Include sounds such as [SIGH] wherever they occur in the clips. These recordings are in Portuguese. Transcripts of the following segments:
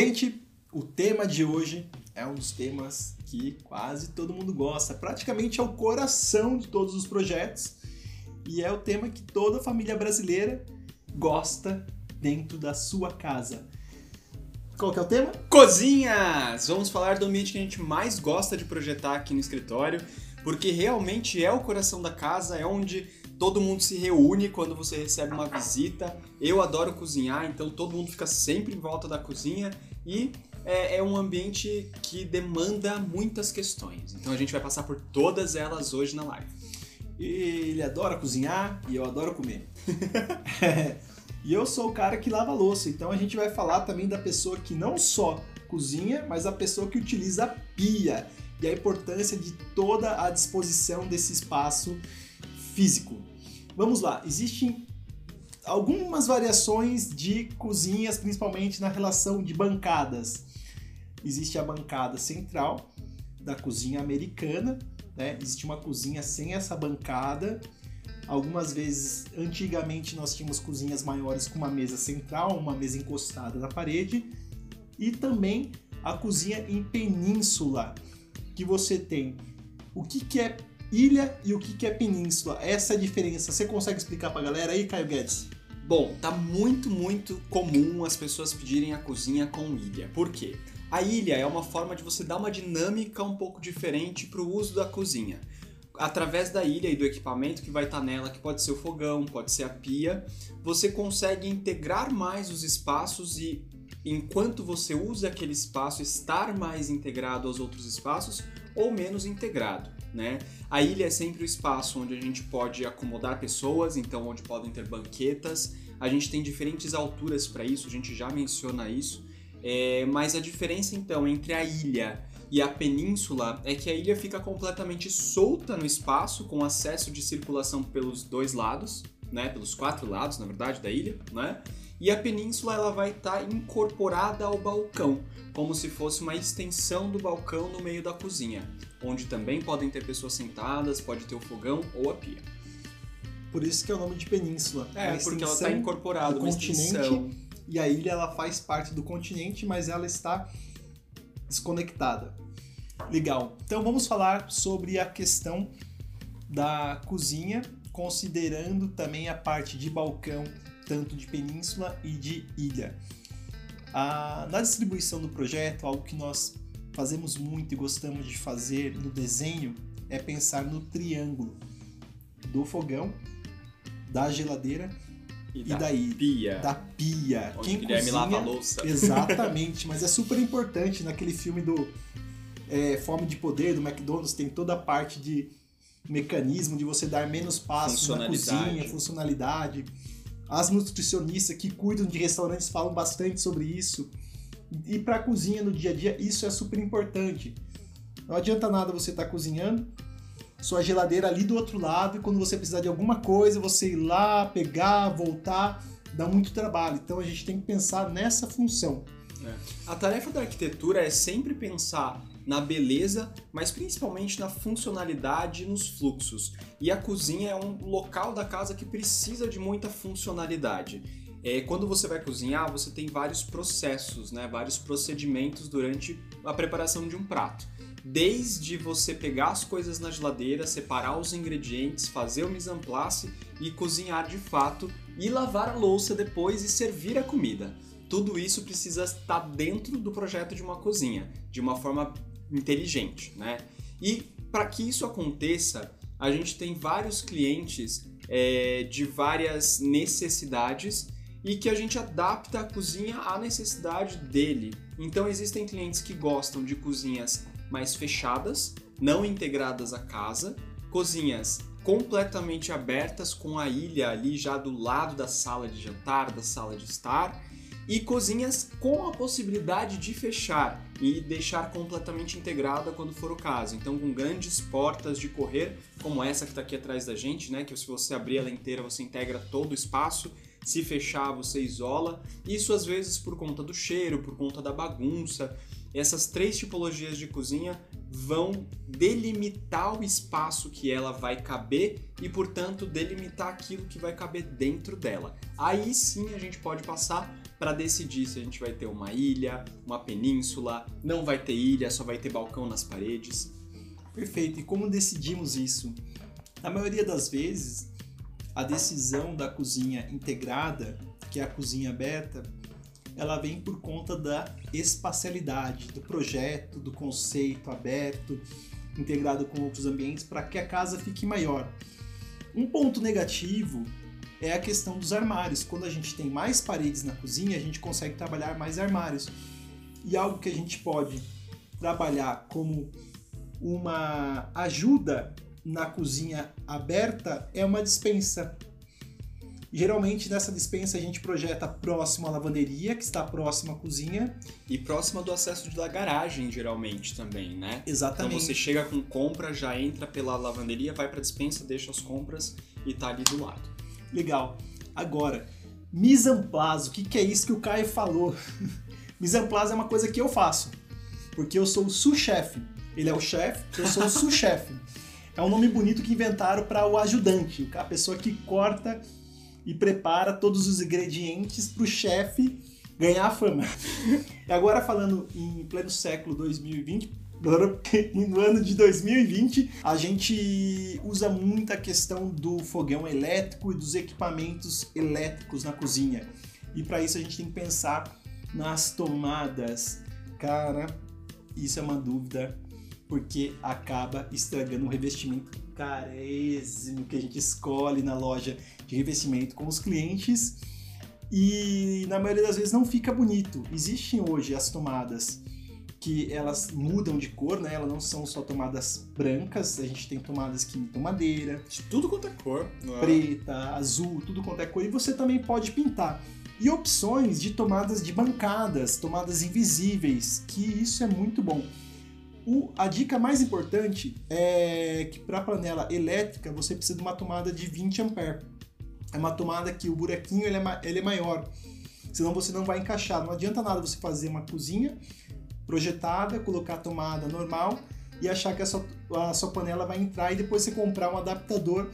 Gente, o tema de hoje é um dos temas que quase todo mundo gosta, praticamente é o coração de todos os projetos e é o tema que toda família brasileira gosta dentro da sua casa. Qual que é o tema? Cozinhas! Vamos falar do ambiente que a gente mais gosta de projetar aqui no escritório, porque realmente é o coração da casa, é onde todo mundo se reúne quando você recebe uma visita. Eu adoro cozinhar, então todo mundo fica sempre em volta da cozinha e é, é, um ambiente que demanda muitas questões. Então a gente vai passar por todas elas hoje na live. Ele adora cozinhar e eu adoro comer. [LAUGHS] e eu sou o cara que lava louça, então a gente vai falar também da pessoa que não só cozinha, mas a pessoa que utiliza a pia e a importância de toda a disposição desse espaço físico. Vamos lá, existem algumas variações de cozinhas, principalmente na relação de bancadas. Existe a bancada central da cozinha americana, né? Existe uma cozinha sem essa bancada. Algumas vezes, antigamente, nós tínhamos cozinhas maiores com uma mesa central, uma mesa encostada na parede, e também a cozinha em península, que você tem o que, que é ilha e o que, que é península. Essa é a diferença. Você consegue explicar pra galera aí, Caio Guedes? Bom, tá muito, muito comum as pessoas pedirem a cozinha com ilha. Por quê? A ilha é uma forma de você dar uma dinâmica um pouco diferente para o uso da cozinha. Através da ilha e do equipamento que vai estar tá nela, que pode ser o fogão, pode ser a pia, você consegue integrar mais os espaços e, enquanto você usa aquele espaço, estar mais integrado aos outros espaços ou menos integrado. Né? A ilha é sempre o espaço onde a gente pode acomodar pessoas, então onde podem ter banquetas. A gente tem diferentes alturas para isso, a gente já menciona isso. É, mas a diferença então entre a ilha e a península é que a ilha fica completamente solta no espaço, com acesso de circulação pelos dois lados, né? Pelos quatro lados, na verdade, da ilha, né? E a península ela vai estar tá incorporada ao balcão, como se fosse uma extensão do balcão no meio da cozinha, onde também podem ter pessoas sentadas, pode ter o fogão ou a pia. Por isso que é o nome de península. É, porque ela está incorporada, no continente. Extensão. E a ilha ela faz parte do continente, mas ela está desconectada. Legal. Então vamos falar sobre a questão da cozinha, considerando também a parte de balcão tanto de península e de ilha. Ah, na distribuição do projeto, algo que nós fazemos muito e gostamos de fazer no desenho é pensar no triângulo do fogão, da geladeira e, e da daí pia. da pia. Onde Quem Guilherme cozinha, lava a louça. [LAUGHS] Exatamente, mas é super importante naquele filme do é, Fome de Poder do McDonald's tem toda a parte de mecanismo de você dar menos passos na cozinha, funcionalidade. As nutricionistas que cuidam de restaurantes falam bastante sobre isso. E para a cozinha no dia a dia, isso é super importante. Não adianta nada você estar tá cozinhando, sua geladeira ali do outro lado, e quando você precisar de alguma coisa, você ir lá, pegar, voltar, dá muito trabalho. Então a gente tem que pensar nessa função. É. A tarefa da arquitetura é sempre pensar na beleza, mas principalmente na funcionalidade e nos fluxos. E a cozinha é um local da casa que precisa de muita funcionalidade. É, quando você vai cozinhar, você tem vários processos, né, vários procedimentos durante a preparação de um prato. Desde você pegar as coisas na geladeira, separar os ingredientes, fazer o mise en place e cozinhar de fato, e lavar a louça depois e servir a comida. Tudo isso precisa estar dentro do projeto de uma cozinha, de uma forma inteligente, né? E para que isso aconteça, a gente tem vários clientes é, de várias necessidades e que a gente adapta a cozinha à necessidade dele. Então existem clientes que gostam de cozinhas mais fechadas, não integradas à casa, cozinhas completamente abertas com a ilha ali já do lado da sala de jantar, da sala de estar, e cozinhas com a possibilidade de fechar e deixar completamente integrada quando for o caso. Então, com grandes portas de correr, como essa que está aqui atrás da gente, né? Que se você abrir ela inteira, você integra todo o espaço. Se fechar, você isola. Isso às vezes por conta do cheiro, por conta da bagunça. Essas três tipologias de cozinha vão delimitar o espaço que ela vai caber e, portanto, delimitar aquilo que vai caber dentro dela. Aí sim a gente pode passar para decidir se a gente vai ter uma ilha, uma península, não vai ter ilha, só vai ter balcão nas paredes. Perfeito. E como decidimos isso? Na maioria das vezes, a decisão da cozinha integrada, que é a cozinha aberta, ela vem por conta da espacialidade, do projeto, do conceito aberto, integrado com outros ambientes, para que a casa fique maior. Um ponto negativo é a questão dos armários. Quando a gente tem mais paredes na cozinha, a gente consegue trabalhar mais armários. E algo que a gente pode trabalhar como uma ajuda na cozinha aberta é uma dispensa. Geralmente nessa dispensa a gente projeta próximo à lavanderia, que está próxima à cozinha. E próxima do acesso da garagem, geralmente também, né? Exatamente. Então você chega com compra, já entra pela lavanderia, vai para dispensa, deixa as compras e tá ali do lado. Legal. Agora, mise o que, que é isso que o Caio falou? [LAUGHS] mise é uma coisa que eu faço, porque eu sou o sous-chefe. Ele é o chefe, eu sou o sous-chefe. É um nome bonito que inventaram para o ajudante, a pessoa que corta e prepara todos os ingredientes para o chefe ganhar fama. [LAUGHS] E agora falando em pleno século 2020, [LAUGHS] no ano de 2020, a gente usa muito a questão do fogão elétrico e dos equipamentos elétricos na cozinha. E para isso a gente tem que pensar nas tomadas. Cara, isso é uma dúvida porque acaba estragando o revestimento carésimo que a gente escolhe na loja de revestimento com os clientes e na maioria das vezes não fica bonito. Existem hoje as tomadas que elas mudam de cor, né? Elas não são só tomadas brancas, a gente tem tomadas que imitam madeira, de tudo quanto é cor, é? preta, azul, tudo quanto é cor e você também pode pintar. E opções de tomadas de bancadas, tomadas invisíveis, que isso é muito bom. O, a dica mais importante é que para a panela elétrica você precisa de uma tomada de 20 A. É uma tomada que o buraquinho ele é, ele é maior, senão você não vai encaixar. Não adianta nada você fazer uma cozinha projetada, colocar a tomada normal e achar que a sua, a sua panela vai entrar e depois você comprar um adaptador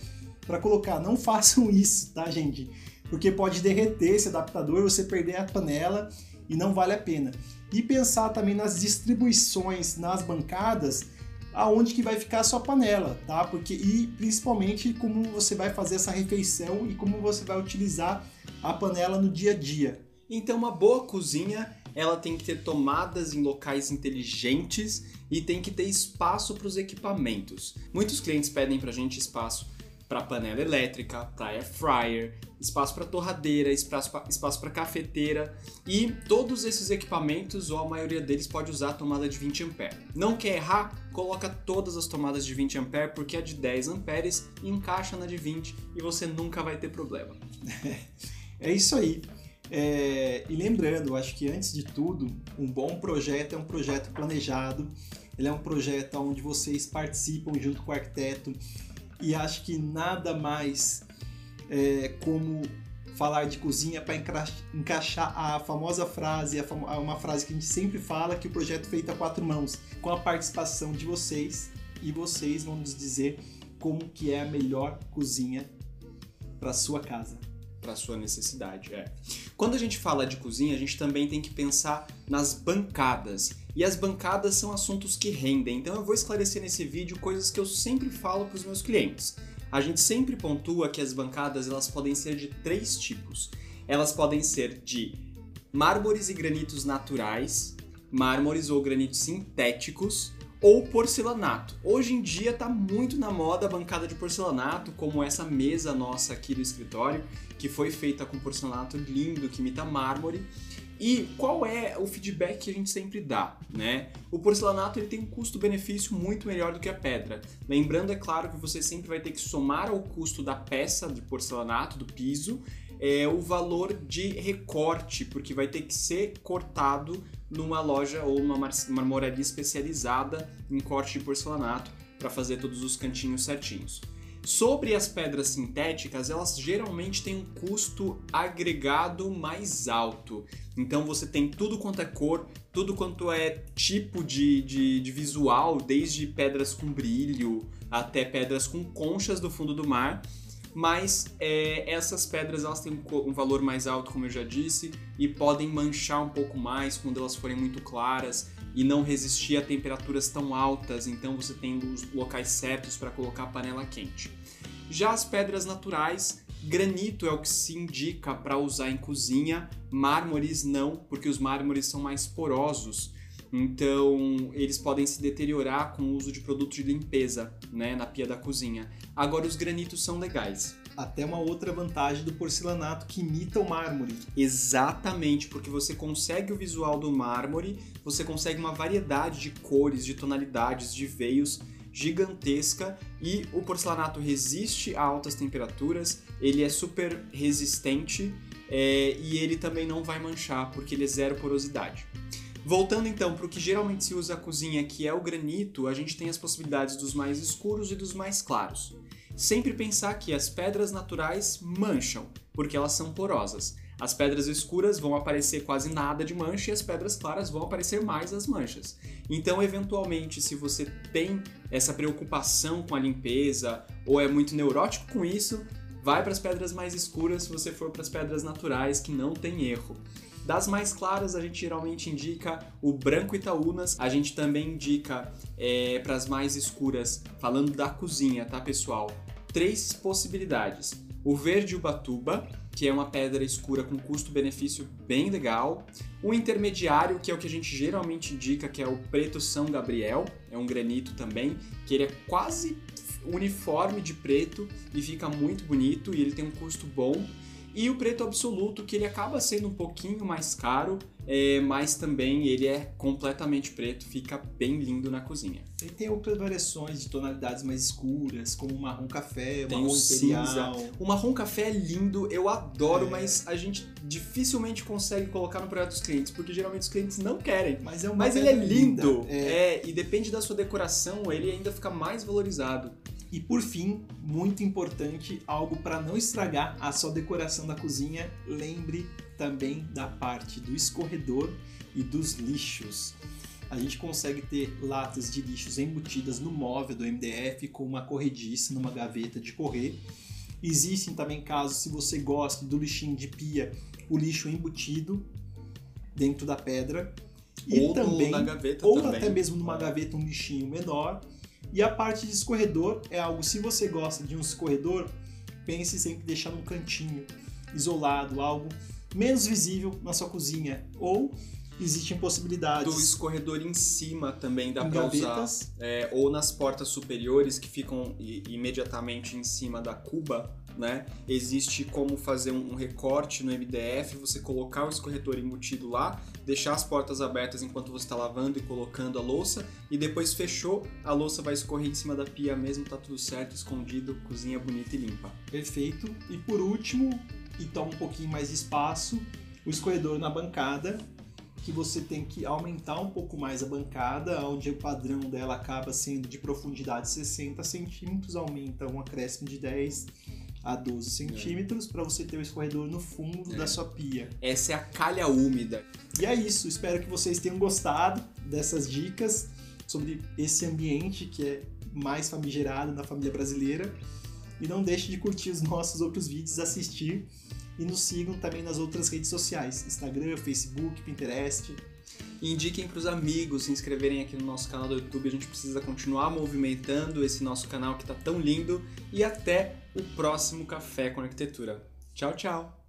para colocar. Não [LAUGHS] façam isso, tá, gente? Porque pode derreter esse adaptador, você perder a panela e não vale a pena. E pensar também nas distribuições nas bancadas, aonde que vai ficar a sua panela, tá? Porque e principalmente como você vai fazer essa refeição e como você vai utilizar a panela no dia a dia. Então uma boa cozinha, ela tem que ter tomadas em locais inteligentes e tem que ter espaço para os equipamentos. Muitos clientes pedem para a gente espaço para panela elétrica, para air fryer, espaço para torradeira, espaço para cafeteira e todos esses equipamentos ou a maioria deles pode usar a tomada de 20 A. Não quer errar? Coloca todas as tomadas de 20 A porque a de 10 amperes encaixa na de 20 e você nunca vai ter problema. [LAUGHS] é isso aí. É, e lembrando, acho que antes de tudo, um bom projeto é um projeto planejado. Ele é um projeto onde vocês participam junto com o arquiteto e acho que nada mais é, como falar de cozinha para encaixar a famosa frase, a famo uma frase que a gente sempre fala, que o projeto é feito a quatro mãos, com a participação de vocês e vocês vão nos dizer como que é a melhor cozinha para sua casa. Para sua necessidade, é. Quando a gente fala de cozinha, a gente também tem que pensar nas bancadas. E as bancadas são assuntos que rendem, então eu vou esclarecer nesse vídeo coisas que eu sempre falo para os meus clientes. A gente sempre pontua que as bancadas elas podem ser de três tipos. Elas podem ser de mármores e granitos naturais, mármores ou granitos sintéticos ou porcelanato. Hoje em dia está muito na moda a bancada de porcelanato, como essa mesa nossa aqui do escritório, que foi feita com porcelanato lindo que imita mármore e qual é o feedback que a gente sempre dá, né? O porcelanato ele tem um custo-benefício muito melhor do que a pedra. Lembrando, é claro, que você sempre vai ter que somar ao custo da peça de porcelanato, do piso, é, o valor de recorte, porque vai ter que ser cortado numa loja ou numa marmoraria especializada em corte de porcelanato para fazer todos os cantinhos certinhos. Sobre as pedras sintéticas, elas geralmente têm um custo agregado mais alto. Então você tem tudo quanto é cor, tudo quanto é tipo de, de, de visual, desde pedras com brilho até pedras com conchas do fundo do mar. Mas é, essas pedras elas têm um, um, valor mais alto, como eu já disse, e podem manchar um pouco mais quando elas forem muito claras e não resistir a temperaturas tão altas, então você tem os locais certos para colocar a panela quente. Já as pedras naturais, granito é o que se indica para usar em cozinha, mármores não, porque os mármores são mais porosos. Então, eles podem se deteriorar com o uso de produtos de limpeza, né, na pia da cozinha. Agora, os granitos são legais. Até uma outra vantagem do porcelanato que imita o mármore. Exatamente, porque você consegue o visual do mármore, você consegue uma variedade de cores, de tonalidades, de veios gigantesca e o porcelanato resiste a altas temperaturas, ele é super resistente é, e ele também não vai manchar porque ele é zero porosidade. Voltando então para o que geralmente se usa na cozinha, que é o granito, a gente tem as possibilidades dos mais escuros e dos mais claros. Sempre pensar que as pedras naturais mancham, porque elas são porosas. As pedras escuras vão aparecer quase nada de mancha e as pedras claras vão aparecer mais as manchas. Então, eventualmente, se você tem essa preocupação com a limpeza ou é muito neurótico com isso, vai para as pedras mais escuras se você for para as pedras naturais que não tem erro. Das mais claras, a gente geralmente indica o branco Itaúnas, a gente também indica é, para as mais escuras, falando da cozinha, tá pessoal? Três possibilidades. O verde Ubatuba, que é uma pedra escura com custo-benefício bem legal. O intermediário, que é o que a gente geralmente indica, que é o preto São Gabriel, é um granito também, que ele é quase uniforme de preto e fica muito bonito e ele tem um custo bom. E o preto absoluto, que ele acaba sendo um pouquinho mais caro, é, mas também ele é completamente preto, fica bem lindo na cozinha. E tem outras variações de tonalidades mais escuras, como o marrom café, o tem marrom o imperial. cinza. O marrom café é lindo, eu adoro, É. mas a gente dificilmente consegue colocar no projeto dos clientes, porque geralmente os clientes não querem. Mas é Mas ele é lindo. É. é, e depende da sua decoração, ele ainda fica mais valorizado. E por fim, muito importante, algo para não estragar a sua decoração da cozinha, lembre também da parte do escorredor e dos lixos. A gente consegue ter latas de lixos embutidas no móvel do MDF com uma corrediça numa gaveta de correr. Existem também casos, se você gosta do lixinho de pia, o lixo embutido dentro da pedra. E ou também ou também. até mesmo numa gaveta um lixinho menor. E a parte de escorredor é algo, se você gosta de um escorredor, pense sempre em deixar num cantinho, isolado, algo menos visível na sua cozinha. Ou existem possibilidades Do escorredor em cima também dá pra usar. É, ou nas portas superiores que ficam imediatamente em cima da cuba, né? Existe como fazer um recorte no MDF, você colocar o escorredor embutido lá, deixar as portas abertas enquanto você está lavando e colocando a louça, e depois fechou, a louça vai escorrer em cima da pia mesmo, tá tudo certo, escondido, cozinha bonita e limpa. Perfeito. E por último, e toma um pouquinho mais de espaço, o escorredor na bancada, que você tem que aumentar um pouco mais a bancada, onde o padrão dela acaba sendo de profundidade 60 centímetros, aumenta um acréscimo de 10 a 12 centímetros para você ter o escorredor no fundo É. da sua pia. Essa é a calha úmida. E é isso, espero que vocês tenham gostado dessas dicas sobre esse ambiente que é mais famigerado na família brasileira. E não deixe de curtir os nossos outros vídeos, assistir e nos sigam também nas outras redes sociais: Instagram, Facebook, Pinterest. E indiquem para os amigos se inscreverem aqui no nosso canal do YouTube. A gente precisa continuar movimentando esse nosso canal que tá tão lindo. E até o próximo Café com Arquitetura. Tchau, tchau!